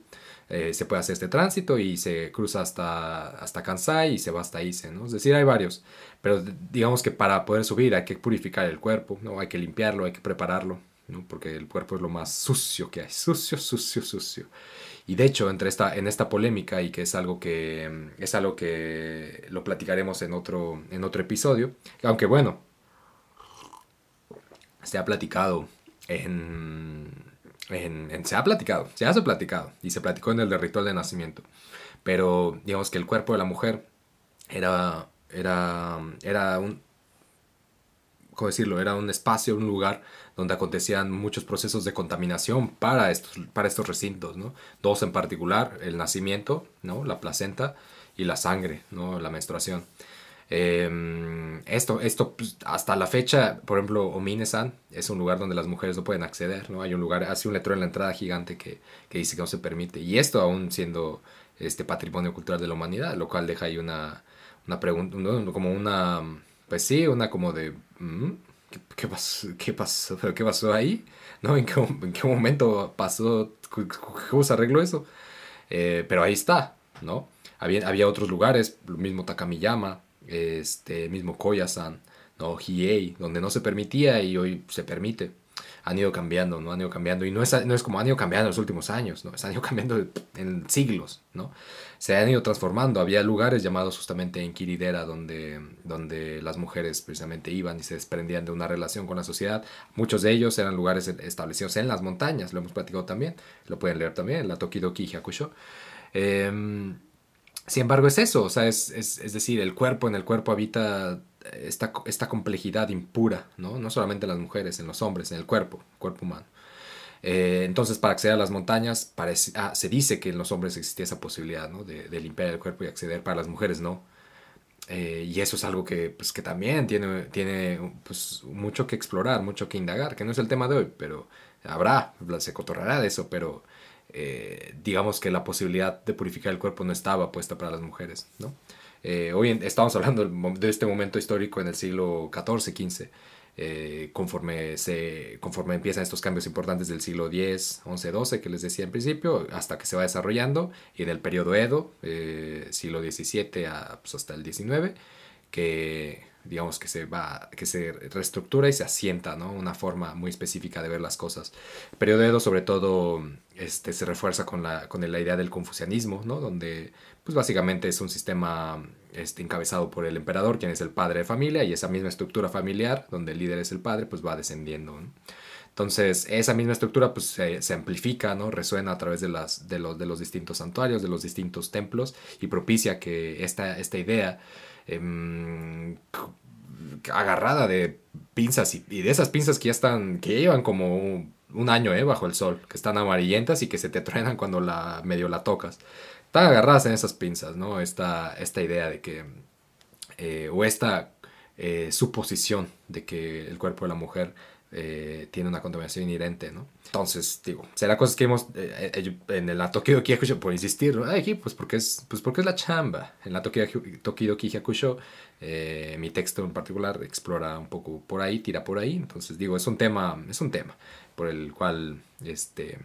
Eh, se puede hacer este tránsito y se cruza hasta, hasta Kansai y se va hasta Ise, ¿no? Es decir, hay varios, pero digamos que para poder subir hay que purificar el cuerpo, ¿no? Hay que limpiarlo, hay que prepararlo, ¿no? Porque el cuerpo es lo más sucio que hay, sucio, sucio, sucio. Y de hecho, entre esta, en esta polémica, y que es algo que, mm, es algo que lo platicaremos en otro, en otro episodio, aunque bueno, se ha platicado en, en, se ha platicado, se ha platicado, y se platicó en el de ritual de nacimiento, pero digamos que el cuerpo de la mujer era, era, era un, ¿cómo decirlo? Era un espacio, un lugar donde acontecían muchos procesos de contaminación para estos, para estos recintos, ¿no? Dos en particular, el nacimiento, ¿no? La placenta y la sangre, ¿no? La menstruación. Em, esto, esto pues, hasta la fecha, por ejemplo, Ominesan es un lugar donde las mujeres no pueden acceder, ¿no? Hay un lugar, hace un letrero en la entrada gigante que, dice que no se permite. Y esto aún siendo este patrimonio cultural de la humanidad, lo cual deja ahí una, una pregunta, como una, pues sí, una como de, mm, ¿qué, pasó, qué, pasó, ¿qué pasó ahí? ¿No? ¿En qué, en qué momento pasó? ¿Cómo se arregló eso? Eh, pero ahí está, ¿no? Había, había otros lugares, lo mismo Takamiyama, este mismo Koyasan, ¿no? Hiei, donde no se permitía y hoy se permite. Han ido cambiando, ¿no? Han ido cambiando. Y no es, no es como han ido cambiando en los últimos años, ¿no? Se han ido cambiando en siglos, ¿no? Se han ido transformando. Había lugares llamados justamente en Kiridera donde, donde las mujeres precisamente iban y se desprendían de una relación con la sociedad. Muchos de ellos eran lugares establecidos en las montañas, lo hemos platicado también. Lo pueden leer también, la Tokidoki Hyakusho. Eh, sin embargo, es eso, o sea, es, es, decir, el cuerpo, en el cuerpo habita esta, esta complejidad impura, ¿no? No solamente en las mujeres, en los hombres, en el cuerpo, cuerpo humano. Eh, entonces, para acceder a las montañas, parece, ah, se dice que en los hombres existía esa posibilidad, ¿no? De, limpiar el cuerpo y acceder, para las mujeres no. Eh, y eso es algo que, pues, que también tiene, tiene pues, mucho que explorar, mucho que indagar, que no es el tema de hoy, pero habrá, se cotorrará de eso, pero eh, digamos que la posibilidad de purificar el cuerpo no estaba puesta para las mujeres, ¿no? Eh, hoy estamos hablando de este momento histórico en el siglo XIV, XV. Eh, conforme, se, conforme empiezan estos cambios importantes del siglo X, XI, XII, que les decía en principio, hasta que se va desarrollando, y del periodo Edo, eh, siglo XVII pues, hasta el XIX, que digamos que se va, que se reestructura y se asienta, ¿no? Una forma muy específica de ver las cosas. Periodo Edo sobre todo este, se refuerza con la, con la idea del confucianismo, ¿no? Donde pues básicamente es un sistema este, encabezado por el emperador, quien es el padre de familia, y esa misma estructura familiar, donde el líder es el padre, pues va descendiendo. Entonces, esa misma estructura pues, se, amplifica, ¿no? resuena a través de, las, de, los, de los distintos santuarios, de los distintos templos, y propicia que esta, esta idea em, agarrada de pinzas y, de esas pinzas que ya están, que llevan como un, año ¿eh? bajo el sol, que están amarillentas y que se te truenan cuando la, medio la tocas están agarradas en esas pinzas, ¿no? Esta, esta idea de que, eh, o esta eh, suposición de que el cuerpo de la mujer eh, tiene una contaminación inherente, ¿no? Entonces, digo, será cosas que hemos en el Tokidoki Hakusho, por insistir. Aquí, pues porque es, pues porque es la chamba. En la Tokidoki Hakusho, mi texto en particular explora un poco por ahí, tira por ahí. Entonces, digo, es un tema, es un tema por el cual, este,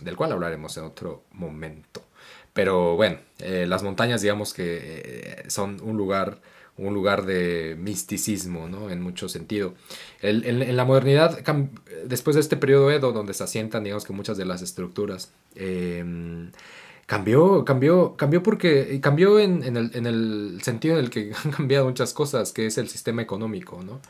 del cual hablaremos en otro momento. Pero bueno, eh, las montañas digamos que eh, son un lugar, un lugar de misticismo, ¿no? En mucho sentido. en, la modernidad, después de este periodo Edo, donde se asientan, digamos que muchas de las estructuras, em, cambió, cambió, cambió porque, cambió en, el, en el sentido en el que han cambiado muchas cosas, que es el sistema económico, ¿no?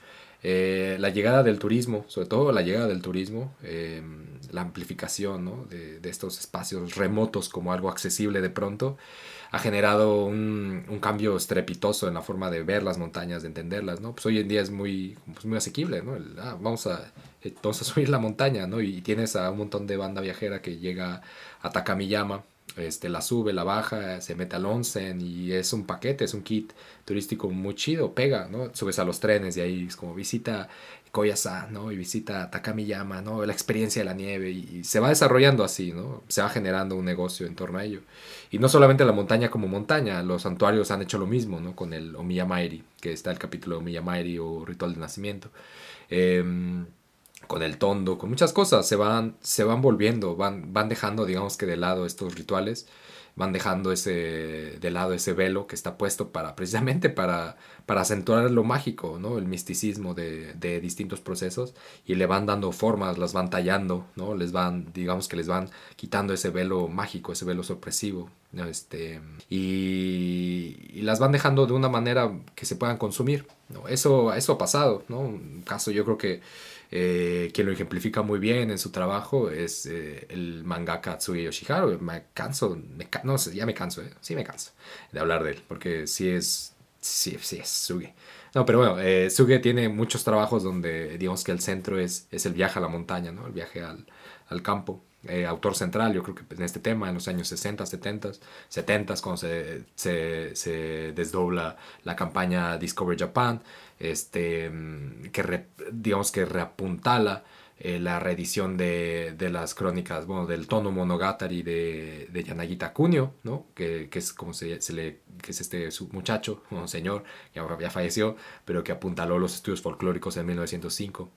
Eh, la llegada del turismo, sobre todo la llegada del turismo, em, la amplificación de, estos espacios remotos como algo accesible de pronto, ha generado un, cambio estrepitoso en la forma de ver las montañas, de entenderlas. ¿no? Pues hoy en día es muy, pues muy asequible. ¿no? Ah, vamos, a, eh, vamos a subir la montaña ¿no? y tienes a un montón de banda viajera que llega a Takamiyama este, la sube, la baja, se mete al onsen y es un paquete, es un kit turístico muy chido, pega, ¿no? Subes a los trenes y ahí es como visita Koyasa, ¿no? Y visita Takamiyama, ¿no? La experiencia de la nieve y, se va desarrollando así, ¿no? Se va generando un negocio en torno a ello. Y no solamente la montaña como montaña, los santuarios han hecho lo mismo, ¿no? Con el Omiyamairi, que está el capítulo de Omiyamairi o Ritual de Nacimiento. Eh, con el tondo, con muchas cosas, se van, se van volviendo, van, van dejando, digamos que de lado estos rituales, van dejando ese, de lado ese velo que está puesto para, precisamente para, para acentuar lo mágico, ¿no? El misticismo de, de, distintos procesos y le van dando formas, las van tallando, ¿no? Les van, digamos que les van quitando ese velo mágico, ese velo sorpresivo, Este, y, y, las van dejando de una manera que se puedan consumir, ¿no? Eso, eso ha pasado, ¿no? Un caso yo creo que eh, quien lo ejemplifica muy bien en su trabajo es eh, el mangaka Tsuge Yoshiharu. Me canso, me, no sé, ya me canso, eh, sí me canso de hablar de él, porque sí es, sí, es Tsuge. No, pero bueno, eh, Tsuge tiene muchos trabajos donde digamos que el centro es, es el viaje a la montaña, ¿no? el viaje al, al campo. Eh, autor central, yo creo que en este tema, en los años 60, 70, 70, cuando se, se, se desdobla la campaña Discover Japan, este, mm, que digamos que reapuntala eh, la reedición de, de, las crónicas, bueno, del tono monogatari de, de Yanagita Kunio, ¿no? Que, que, es como se, se, le, que es este su muchacho, un señor, ya, ya falleció, pero que apuntaló los estudios folclóricos en 1905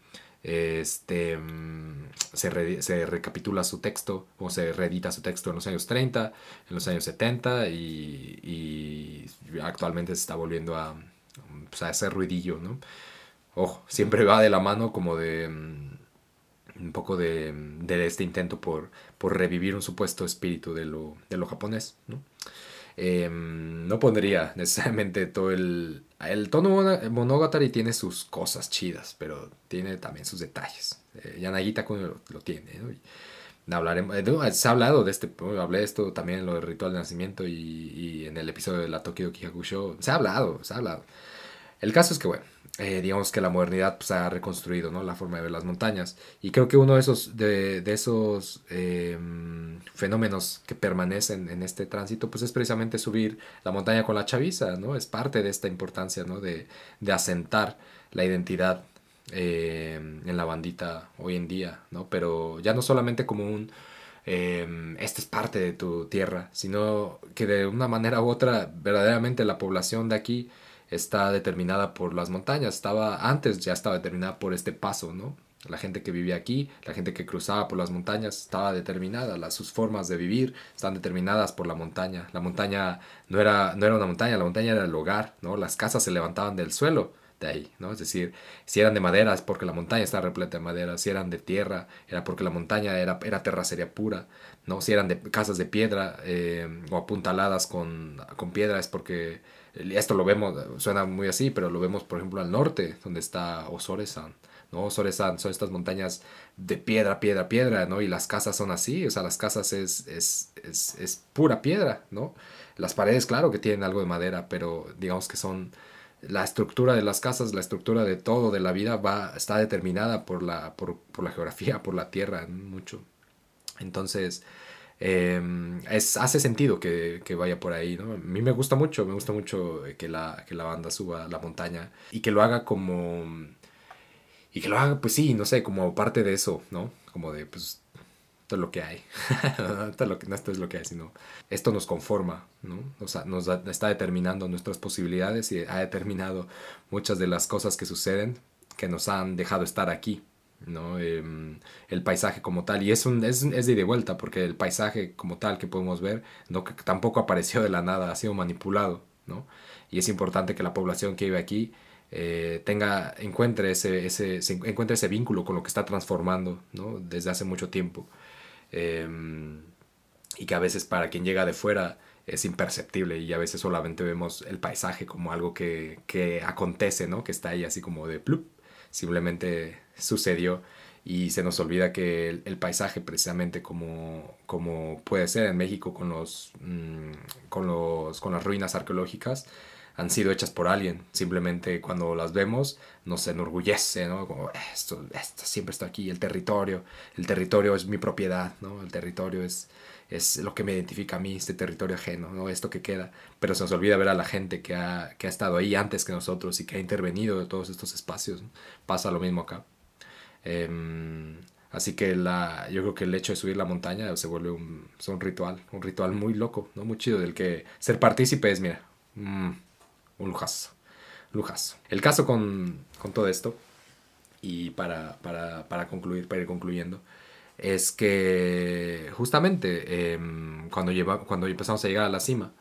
este, mm, se, se, recapitula su texto o se reedita su texto en los años 30, en los años 70 y, y actualmente se está volviendo a, pues, a hacer ruidillo, ¿no? Ojo, siempre va de la mano como de mm, un poco de, de, este intento por, por revivir un supuesto espíritu de lo, de lo japonés. Em, no pondría necesariamente todo el... El tono Monogatari tiene sus cosas chidas, pero tiene también sus detalles. Eh, Yanagita lo, lo tiene. Hablaremos, eh, se ha hablado de este, hablé de esto también en lo del ritual de nacimiento y, y en el episodio de la Tokyo Kihakusho. Se ha hablado, se ha hablado. El caso es que, bueno, eh, digamos que la modernidad pues, ha reconstruido ¿no? la forma de ver las montañas. Y creo que uno de esos, de, de esos em, fenómenos que permanecen en este tránsito pues, es precisamente subir la montaña con la chaviza. ¿no? Es parte de esta importancia ¿no? de, de asentar la identidad em, en la bandita hoy en día. ¿no? Pero ya no solamente como un eh, esta es parte de tu tierra, sino que de una manera u otra verdaderamente la población de aquí está determinada por las montañas, estaba antes ya estaba determinada por este paso, ¿no? La gente que vivía aquí, la gente que cruzaba por las montañas estaba determinada, las, sus formas de vivir están determinadas por la montaña. La montaña no era, no era una montaña, la montaña era el hogar, ¿no? Las casas se levantaban del suelo ahí, ¿no? Es decir, si eran de madera es porque la montaña estaba repleta de madera, si eran de tierra era porque la montaña era, era terracería pura, ¿no? Si eran de casas de piedra eh, o apuntaladas con, con piedra es porque esto lo vemos, suena muy así, pero lo vemos por ejemplo al norte, donde está Osoresan ¿no? Son, son estas montañas de piedra, piedra, piedra, ¿no? Y las casas son así, o sea, las casas es, es, es, es pura piedra, ¿no? Las paredes, claro que tienen algo de madera, pero digamos que son la estructura de las casas, la estructura de todo, de la vida, va, está determinada por la, por, por la geografía, por la tierra, mucho. Entonces, em, es, hace sentido que, que, vaya por ahí, ¿no? A mí me gusta mucho, me gusta mucho que la, que la banda suba la montaña y que lo haga como y que lo haga, pues sí, no sé, como parte de eso, ¿no? Como de, pues, esto es lo que hay. esto, es lo que, no esto es lo que hay, sino esto nos conforma, ¿no? O sea, nos está determinando nuestras posibilidades y ha determinado muchas de las cosas que suceden que nos han dejado estar aquí, ¿no? Em, el paisaje como tal. Y es, un, es, es, de ida y vuelta, porque el paisaje como tal que podemos ver no, que tampoco apareció de la nada, ha sido manipulado, ¿no? Y es importante que la población que vive aquí eh, tenga, encuentre ese, ese, encuentre ese vínculo con lo que está transformando ¿no? desde hace mucho tiempo. Em, y que a veces para quien llega de fuera es imperceptible y a veces solamente vemos el paisaje como algo que, que acontece, ¿no? que está ahí así como de plup, simplemente sucedió y se nos olvida que el, paisaje precisamente como, como puede ser en México con, los, mm, con, los, con las ruinas arqueológicas, han sido hechas por alguien. Simplemente cuando las vemos nos enorgullece, ¿no? Como esto, esto siempre está aquí, el territorio, el territorio es mi propiedad, ¿no? El territorio es, es lo que me identifica a mí, este territorio ajeno, ¿no? Esto que queda. Pero se nos olvida ver a la gente que ha, que ha estado ahí antes que nosotros y que ha intervenido en todos estos espacios. Pasa lo mismo acá. Em, así que la, yo creo que el hecho de subir la montaña se vuelve un, un ritual, un ritual muy loco, ¿no? Muy chido, del que ser partícipe es, mira, mm, un lujazo. Lujazo. El caso con, con todo esto, y para, para, para, concluir, para ir concluyendo, es que justamente em, cuando, lleva, cuando empezamos a llegar a la cima,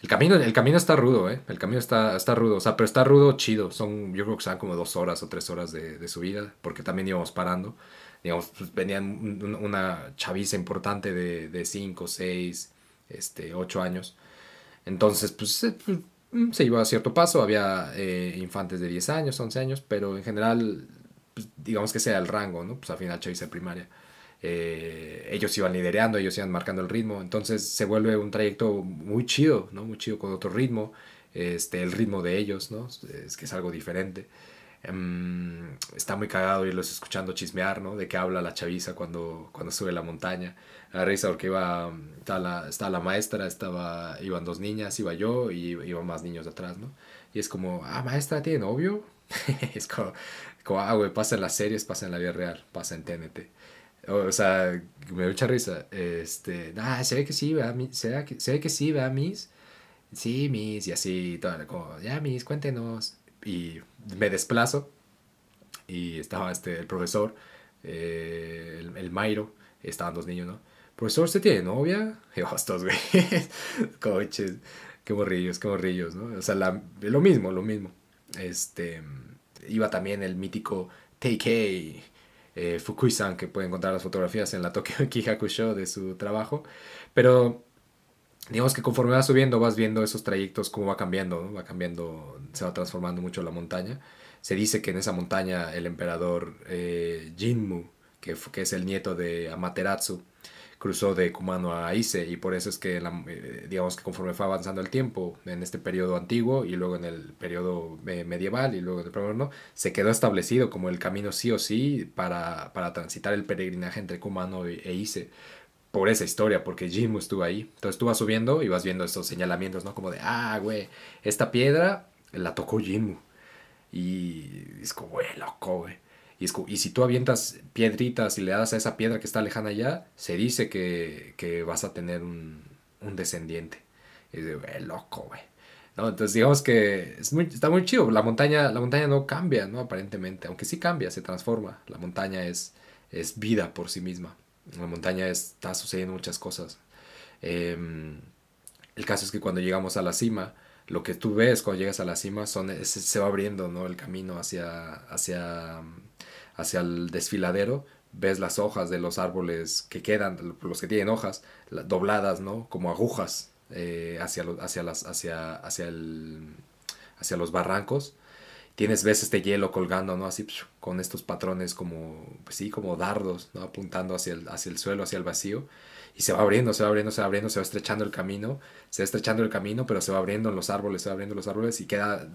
el camino, el camino está rudo, ¿eh? El camino está, está rudo, o sea, pero está rudo chido. Son, yo creo que son como dos horas o tres horas de, de subida, porque también íbamos parando. Digamos, pues, venían una chaviza importante de, de cinco, seis, este, ocho años. Entonces, pues, eh, pues se iba a cierto paso, había eh, infantes de 10 años, 11 años, pero en general, pues, digamos que sea el rango, ¿no? Pues al final hice primaria. Eh, ellos iban liderando, ellos iban marcando el ritmo, entonces se vuelve un trayecto muy chido, ¿no? Muy chido con otro ritmo, este, el ritmo de ellos, ¿no? Es que es algo diferente. Em, está muy cagado irlos escuchando chismear, ¿no? De qué habla la chaviza cuando, cuando sube la montaña. A risa porque iba, estaba la, estaba la maestra, estaba, iban dos niñas, iba yo y iban más niños atrás, ¿no? Y es como, ah, maestra, ¿tiene novio? es como, como, ah, güey, pasa en las series, pasa en la vida real, pasa en TNT. O, sea, me da mucha risa. Este, ah, se ve que sí, ¿verdad? Se ve que, se ve que sí, ¿verdad, Miss? Sí, Miss, y así, todo, como, ya, Miss, cuéntenos. Y me desplazo y estaba este, el profesor, eh, el, el Mairo, estaban dos niños, ¿no? Profesor, ¿usted tiene novia? Y yo, estos güey, coches, qué morrillos, qué morrillos, ¿no? O sea, lo mismo, lo mismo. Este, iba también el mítico Teikei eh, Fukui-san, que puede encontrar las fotografías en la Tokyo Kihaku Show de su trabajo, pero digamos que conforme vas subiendo vas viendo esos trayectos cómo va cambiando, va cambiando, se va transformando mucho la montaña. Se dice que en esa montaña el emperador eh, Jinmu, que, que es el nieto de Amaterasu, cruzó de Kumano a Ise y por eso es que eh, digamos que conforme fue avanzando el tiempo en este periodo antiguo y luego en el periodo medieval y luego en el moderno se quedó establecido como el camino sí o sí para, para transitar el peregrinaje entre Kumano e Ise por esa historia, porque Jinmu estuvo ahí. Entonces tú vas subiendo y vas viendo estos señalamientos, ¿no? Como de, ah, güey, esta piedra la tocó Jinmu. Y es como, güey, loco, güey. Y, y si tú avientas piedritas y le das a esa piedra que está lejana allá, se dice que, que vas a tener un, un descendiente. Y de, güey, loco, güey. Entonces digamos que es está muy chido. La montaña, la montaña no cambia, ¿no? Aparentemente. Aunque sí cambia, se transforma. La montaña es, es vida por sí misma. La montaña está sucediendo muchas cosas. Em, el caso es que cuando llegamos a la cima, lo que tú ves cuando llegas a la cima son, se, va abriendo ¿no? el camino hacia, hacia, hacia el desfiladero. Ves las hojas de los árboles que quedan, los que tienen hojas, dobladas, ¿no? Como agujas eh, hacia, hacia, las, hacia, hacia, el, hacia los barrancos tienes ves este hielo colgando, ¿no? Así con estos patrones como, pues sí, como dardos, ¿no? Apuntando hacia el, hacia el suelo, hacia el vacío. Y se va abriendo, se va abriendo, se va abriendo, se va estrechando el camino, se va estrechando el camino, pero se va abriendo en los árboles, se va abriendo los árboles y queda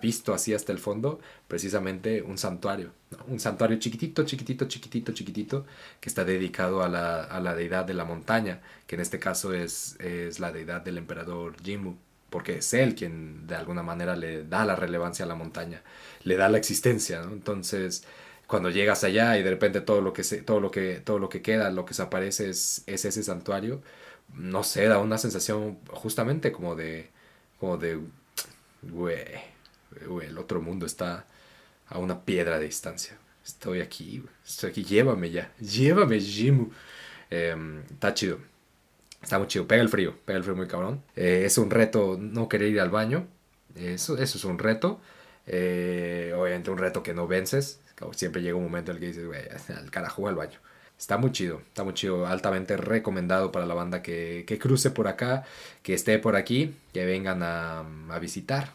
visto así hasta el fondo precisamente un santuario. Un santuario chiquitito, chiquitito, chiquitito, chiquitito, que está dedicado a la, a la deidad de la montaña, que en este caso es, es la deidad del emperador Jimmu porque es él quien de alguna manera le da la relevancia a la montaña, le da la existencia, ¿no? Entonces, cuando llegas allá y de repente todo lo que se, todo lo que todo lo que queda, lo que se aparece es, es ese santuario, no sé, da una sensación justamente como de como de güey, el otro mundo está a una piedra de distancia. Estoy aquí, estoy aquí, llévame ya, llévame, Jimu. Eh, está chido. Está muy chido. Pega el frío. Pega el frío muy cabrón. Eh, es un reto no querer ir al baño. Eso, eso es un reto. Eh, obviamente un reto que no vences. Siempre llega un momento en el que dices, güey, al carajo al baño. Está muy chido, está muy chido, altamente recomendado para la banda que, que cruce por acá, que esté por aquí, que vengan a, a visitar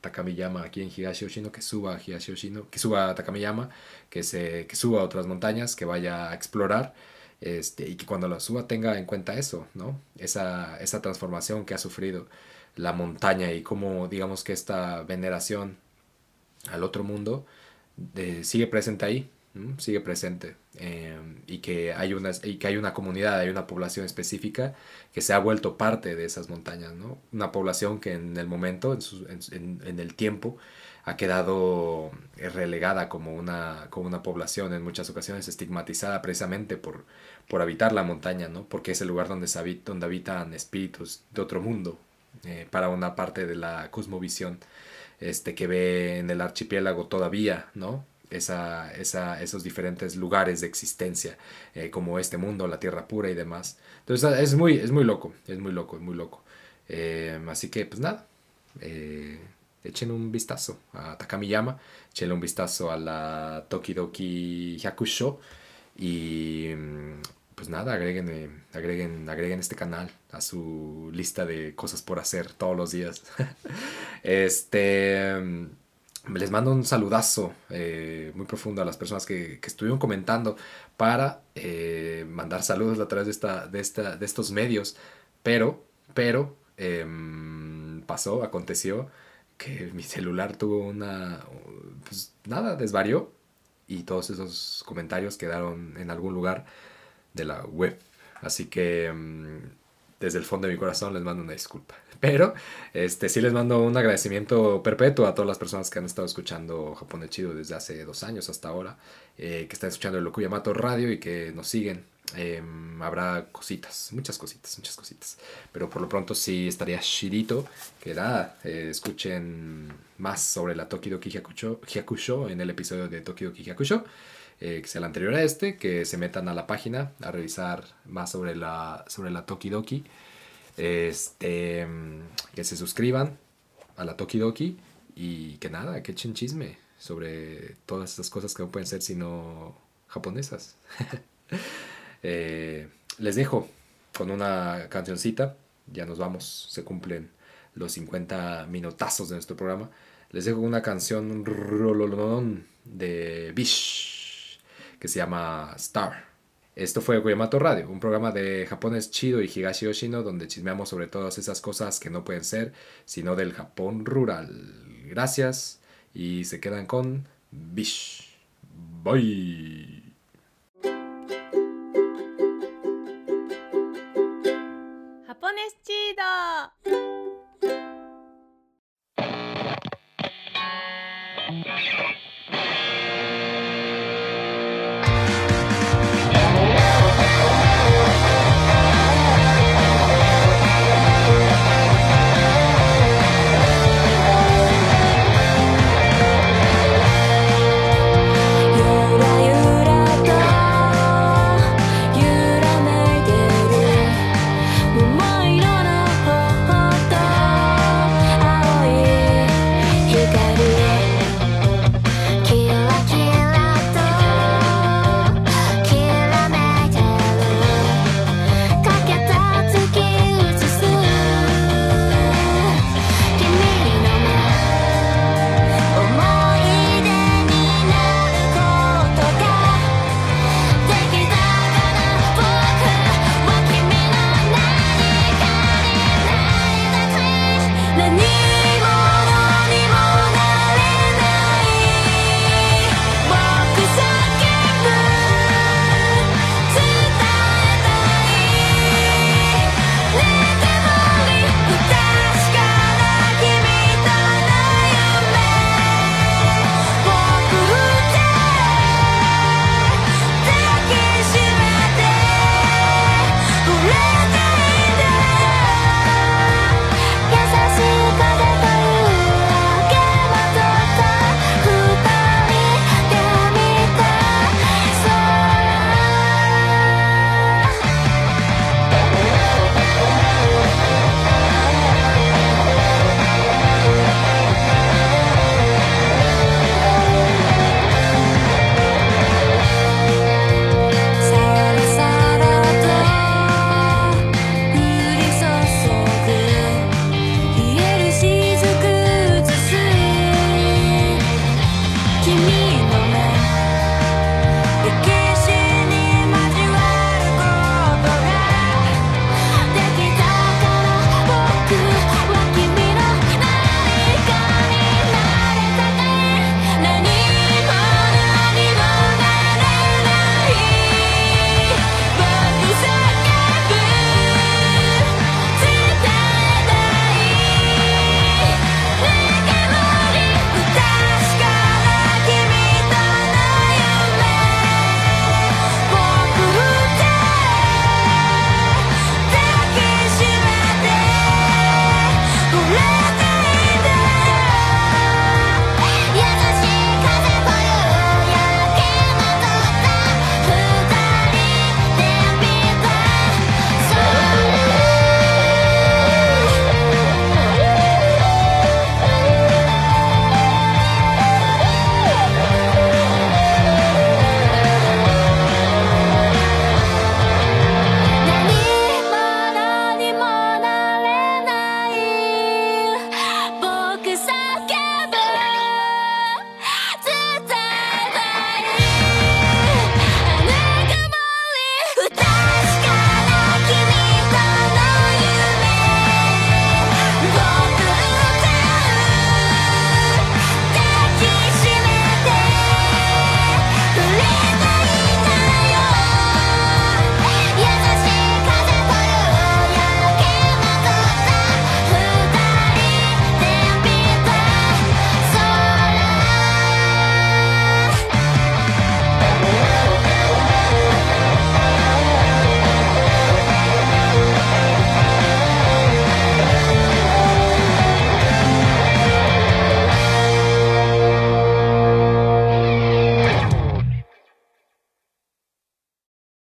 Takamiyama aquí en Higashi Oshino, que suba a que suba Takamiyama, que, se, que suba a otras montañas, que vaya a explorar este, y que cuando la suba tenga en cuenta eso, ¿no? Esa, esa transformación que ha sufrido la montaña y cómo digamos que esta veneración al otro mundo eh, sigue presente ahí, sigue presente em, y, que hay una, y que hay una comunidad, hay una población específica que se ha vuelto parte de esas montañas, ¿no? Una población que en el momento, en, en el tiempo, ha quedado eh, relegada como una, como una población en muchas ocasiones estigmatizada precisamente por, por habitar la montaña, ¿no? porque es el lugar donde, se habita, donde habitan espíritus de otro mundo eh, para una parte de la cosmovisión este, que ve en el archipiélago todavía, ¿no? Esa, esa, esos diferentes lugares de existencia, eh, como este mundo, la tierra pura y demás. Entonces es muy, es muy loco, es muy loco, es muy loco. así que, pues nada, echen un vistazo a Takamiyama, echen un vistazo a la Tokidoki Hyakusho y mm, pues nada, agreguen, agreguen, agreguen este canal a su lista de cosas por hacer todos los días. este mm, les mando un saludazo eh, muy profundo a las personas que, estuvieron comentando para eh, mandar saludos a través de, esta, de, esta, de estos medios. Pero, pero, em, pasó, aconteció que mi celular tuvo una, pues nada, desvarió y todos esos comentarios quedaron en algún lugar de la web. Así que mm, desde el fondo de mi corazón les mando una disculpa. Pero este, sí les mando un agradecimiento perpetuo a todas las personas que han estado escuchando Japón de Chido desde hace dos años hasta ahora, eh, que están escuchando el Lokuyamato Radio y que nos siguen Em, habrá cositas, muchas cositas, muchas cositas. Pero por lo pronto sí estaría chidito que da, eh, escuchen más sobre la Tokidoki Hyakusho, en el episodio de Tokidoki Hyakusho, eh, que sea el anterior a este, que se metan a la página a revisar más sobre la, sobre la Tokidoki, este, que se suscriban a la Tokidoki y que nada, que echen chisme sobre todas estas cosas que no pueden ser sino japonesas. Eh, les dejo con una cancioncita. Ya nos vamos. Se cumplen los 50 minutazos de nuestro programa. Les dejo una canción de Bish que se llama Star. Esto fue Guayamato Radio, un programa de japonés chido y Higashi Yoshino donde chismeamos sobre todas esas cosas que no pueden ser sino del Japón rural. Gracias y se quedan con Bish. Bye.